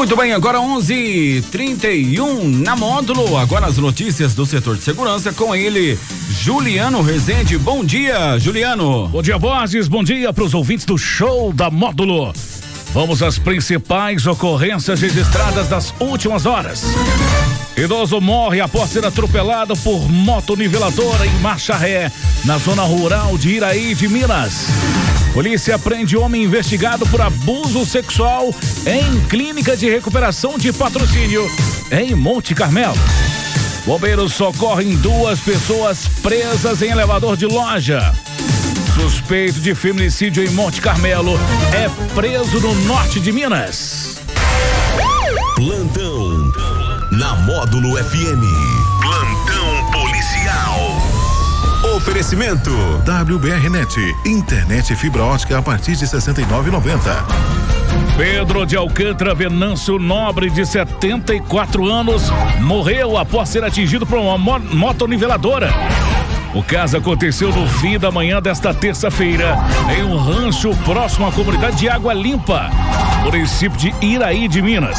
Muito bem, agora 11:31 na módulo. Agora as notícias do setor de segurança com ele, Juliano Rezende. Bom dia, Juliano. Bom dia, Borges. Bom dia para os ouvintes do show da módulo. Vamos às principais ocorrências registradas das últimas horas. Idoso morre após ser atropelado por moto niveladora em marcha ré, na zona rural de Iraí de Minas. Polícia prende homem investigado por abuso sexual em clínica de recuperação de patrocínio em Monte Carmelo. Bombeiros socorrem duas pessoas presas em elevador de loja. Suspeito de feminicídio em Monte Carmelo é preso no norte de Minas. Plantão na Módulo FM. Oferecimento WBRnet, internet fibra ótica a partir de 69,90. Pedro de Alcântara Venâncio Nobre, de 74 anos, morreu após ser atingido por uma mo motoniveladora. O caso aconteceu no fim da manhã desta terça-feira, em um rancho próximo à comunidade de Água Limpa, município de Iraí de Minas.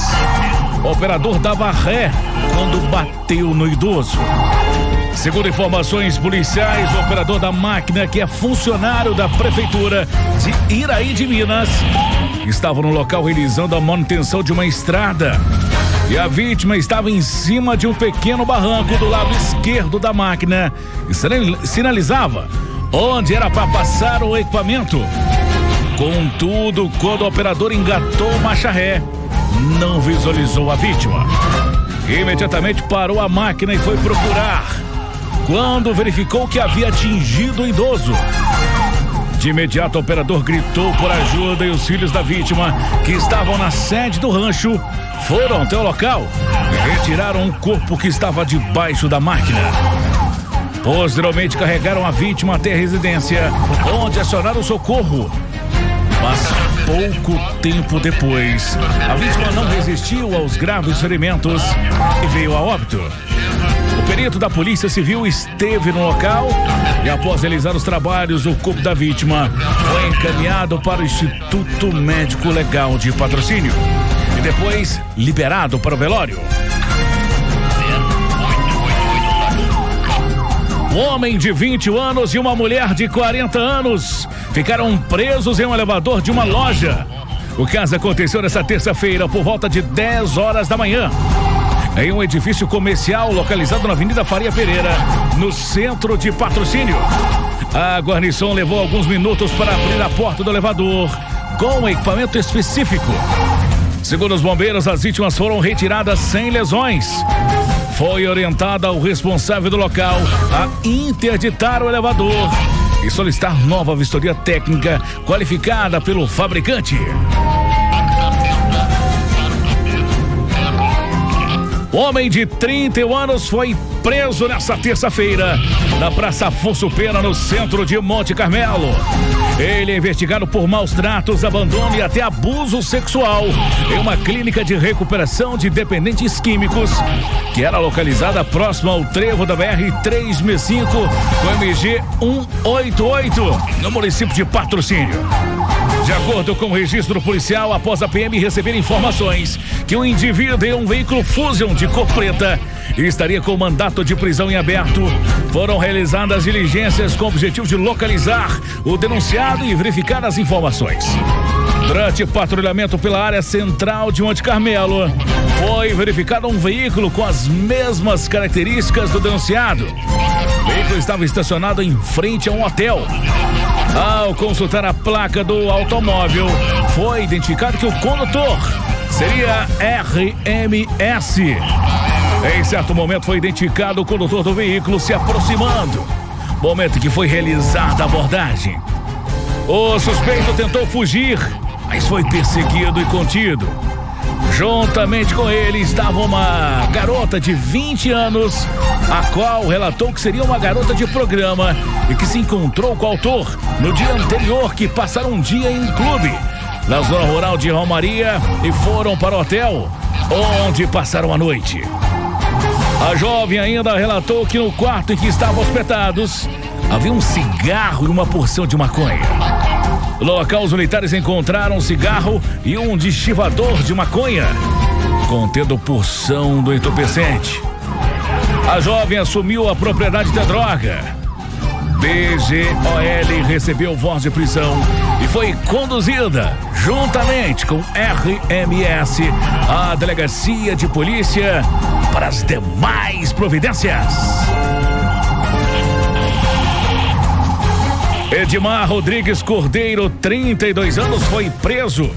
O operador dava ré quando bateu no idoso. Segundo informações policiais, o operador da máquina, que é funcionário da prefeitura de Iraí de Minas, estava no local realizando a manutenção de uma estrada. E a vítima estava em cima de um pequeno barranco do lado esquerdo da máquina e sinalizava onde era para passar o equipamento. Contudo, quando o operador engatou marcha ré, não visualizou a vítima. Imediatamente parou a máquina e foi procurar. Quando verificou que havia atingido o idoso, de imediato, o operador gritou por ajuda e os filhos da vítima, que estavam na sede do rancho, foram até o local e retiraram o corpo que estava debaixo da máquina. Posteriormente, carregaram a vítima até a residência, onde acionaram socorro. Mas pouco tempo depois, a vítima não resistiu aos graves ferimentos e veio a óbito. Perito da Polícia Civil esteve no local e, após realizar os trabalhos, o corpo da vítima foi encaminhado para o Instituto Médico Legal de Patrocínio e depois liberado para o velório. Um homem de 20 anos e uma mulher de 40 anos ficaram presos em um elevador de uma loja. O caso aconteceu nesta terça-feira por volta de 10 horas da manhã. Em um edifício comercial localizado na Avenida Faria Pereira, no centro de patrocínio. A guarnição levou alguns minutos para abrir a porta do elevador com equipamento específico. Segundo os bombeiros, as vítimas foram retiradas sem lesões. Foi orientada o responsável do local a interditar o elevador e solicitar nova vistoria técnica qualificada pelo fabricante. Homem de 31 anos foi preso nesta terça-feira na Praça Afonso Pena, no centro de Monte Carmelo. Ele é investigado por maus tratos, abandono e até abuso sexual em uma clínica de recuperação de dependentes químicos que era localizada próxima ao trevo da BR 365 com MG 188 no município de Patrocínio. De acordo com o registro policial, após a PM receber informações que o indivíduo em um veículo Fusion de cor preta estaria com mandato de prisão em aberto, foram realizadas diligências com o objetivo de localizar o denunciado e verificar as informações. Durante patrulhamento pela área central de Monte Carmelo, foi verificado um veículo com as mesmas características do denunciado. O veículo estava estacionado em frente a um hotel. Ao consultar a placa do automóvel, foi identificado que o condutor seria RMS. Em certo momento foi identificado o condutor do veículo se aproximando. Momento que foi realizada a abordagem. O suspeito tentou fugir, mas foi perseguido e contido. Juntamente com ele estava uma garota de 20 anos, a qual relatou que seria uma garota de programa e que se encontrou com o autor no dia anterior que passaram um dia em um clube na zona rural de Romaria e foram para o hotel onde passaram a noite. A jovem ainda relatou que no quarto em que estavam hospedados havia um cigarro e uma porção de maconha. No local, os militares encontraram um cigarro e um destivador de maconha. contendo porção do entorpecente. A jovem assumiu a propriedade da droga. BGOL recebeu voz de prisão e foi conduzida, juntamente com RMS, à delegacia de polícia para as demais providências. Edmar Rodrigues Cordeiro, 32 anos, foi preso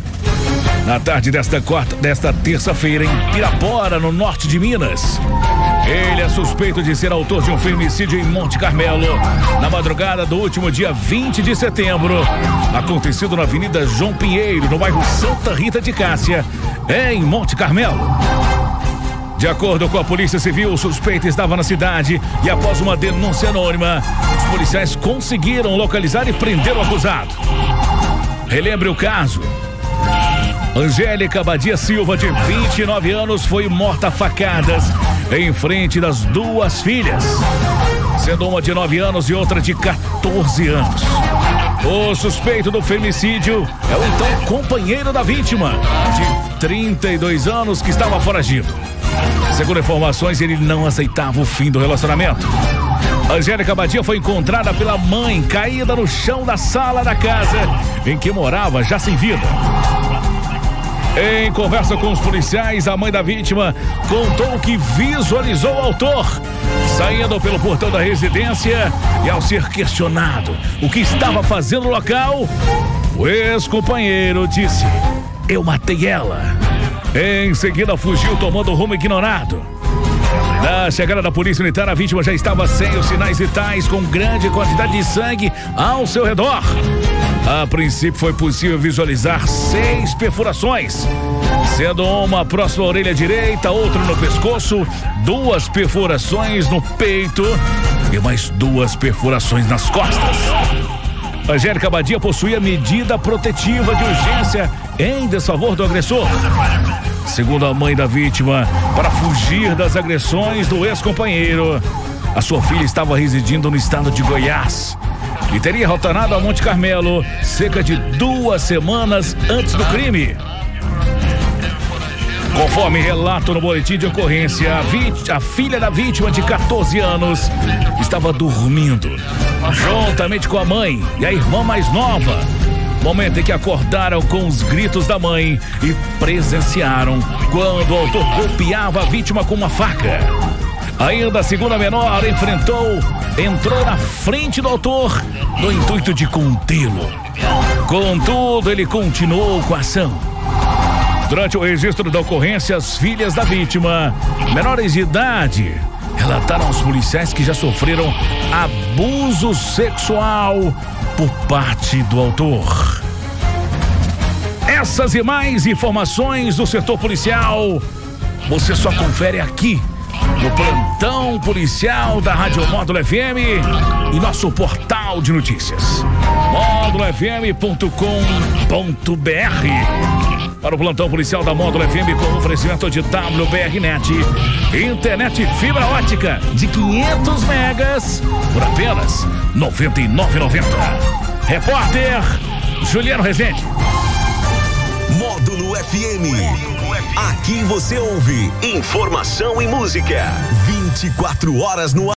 na tarde desta quarta, desta terça-feira em Pirapora, no norte de Minas. Ele é suspeito de ser autor de um femicídio em Monte Carmelo, na madrugada do último dia 20 de setembro, acontecido na Avenida João Pinheiro, no bairro Santa Rita de Cássia, em Monte Carmelo. De acordo com a Polícia Civil, o suspeito estava na cidade e, após uma denúncia anônima, os policiais conseguiram localizar e prender o acusado. Relembre o caso. Angélica Badia Silva, de 29 anos, foi morta a facadas em frente das duas filhas, sendo uma de 9 anos e outra de 14 anos. O suspeito do femicídio é o então companheiro da vítima, de 32 anos, que estava foragido. Segundo informações, ele não aceitava o fim do relacionamento. Angélica Badia foi encontrada pela mãe caída no chão da sala da casa em que morava, já sem vida. Em conversa com os policiais, a mãe da vítima contou que visualizou o autor saindo pelo portão da residência e, ao ser questionado o que estava fazendo no local, o ex-companheiro disse: Eu matei ela. Em seguida, fugiu tomando rumo ignorado. Na chegada da polícia militar, a vítima já estava sem os sinais vitais, com grande quantidade de sangue ao seu redor. A princípio, foi possível visualizar seis perfurações, sendo uma próxima à orelha direita, outra no pescoço, duas perfurações no peito e mais duas perfurações nas costas. Angélica Badia possuía medida protetiva de urgência em desfavor do agressor. Segundo a mãe da vítima, para fugir das agressões do ex-companheiro, a sua filha estava residindo no estado de Goiás e teria retornado a Monte Carmelo cerca de duas semanas antes do crime. Conforme relato no boletim de ocorrência, a, a, filha da vítima de 14 anos estava dormindo, juntamente com a mãe e a irmã mais nova. Momento em que acordaram com os gritos da mãe e presenciaram quando o autor golpeava a vítima com uma faca. Ainda a segunda menor enfrentou, entrou na frente do autor no intuito de contê-lo. Contudo, ele continuou com a ação. Durante o registro da ocorrência, as filhas da vítima, menores de idade, relataram aos policiais que já sofreram abuso sexual por parte do autor. Essas e mais informações do setor policial você só confere aqui no plantão policial da Rádio Módulo FM e nosso portal de notícias módulofm.com.br para o plantão policial da Módulo FM com oferecimento de WBRnet. Internet fibra ótica de 500 megas por apenas R$ 99,90. Repórter Juliano Rezende. Módulo FM. Aqui você ouve informação e música. 24 horas no ar.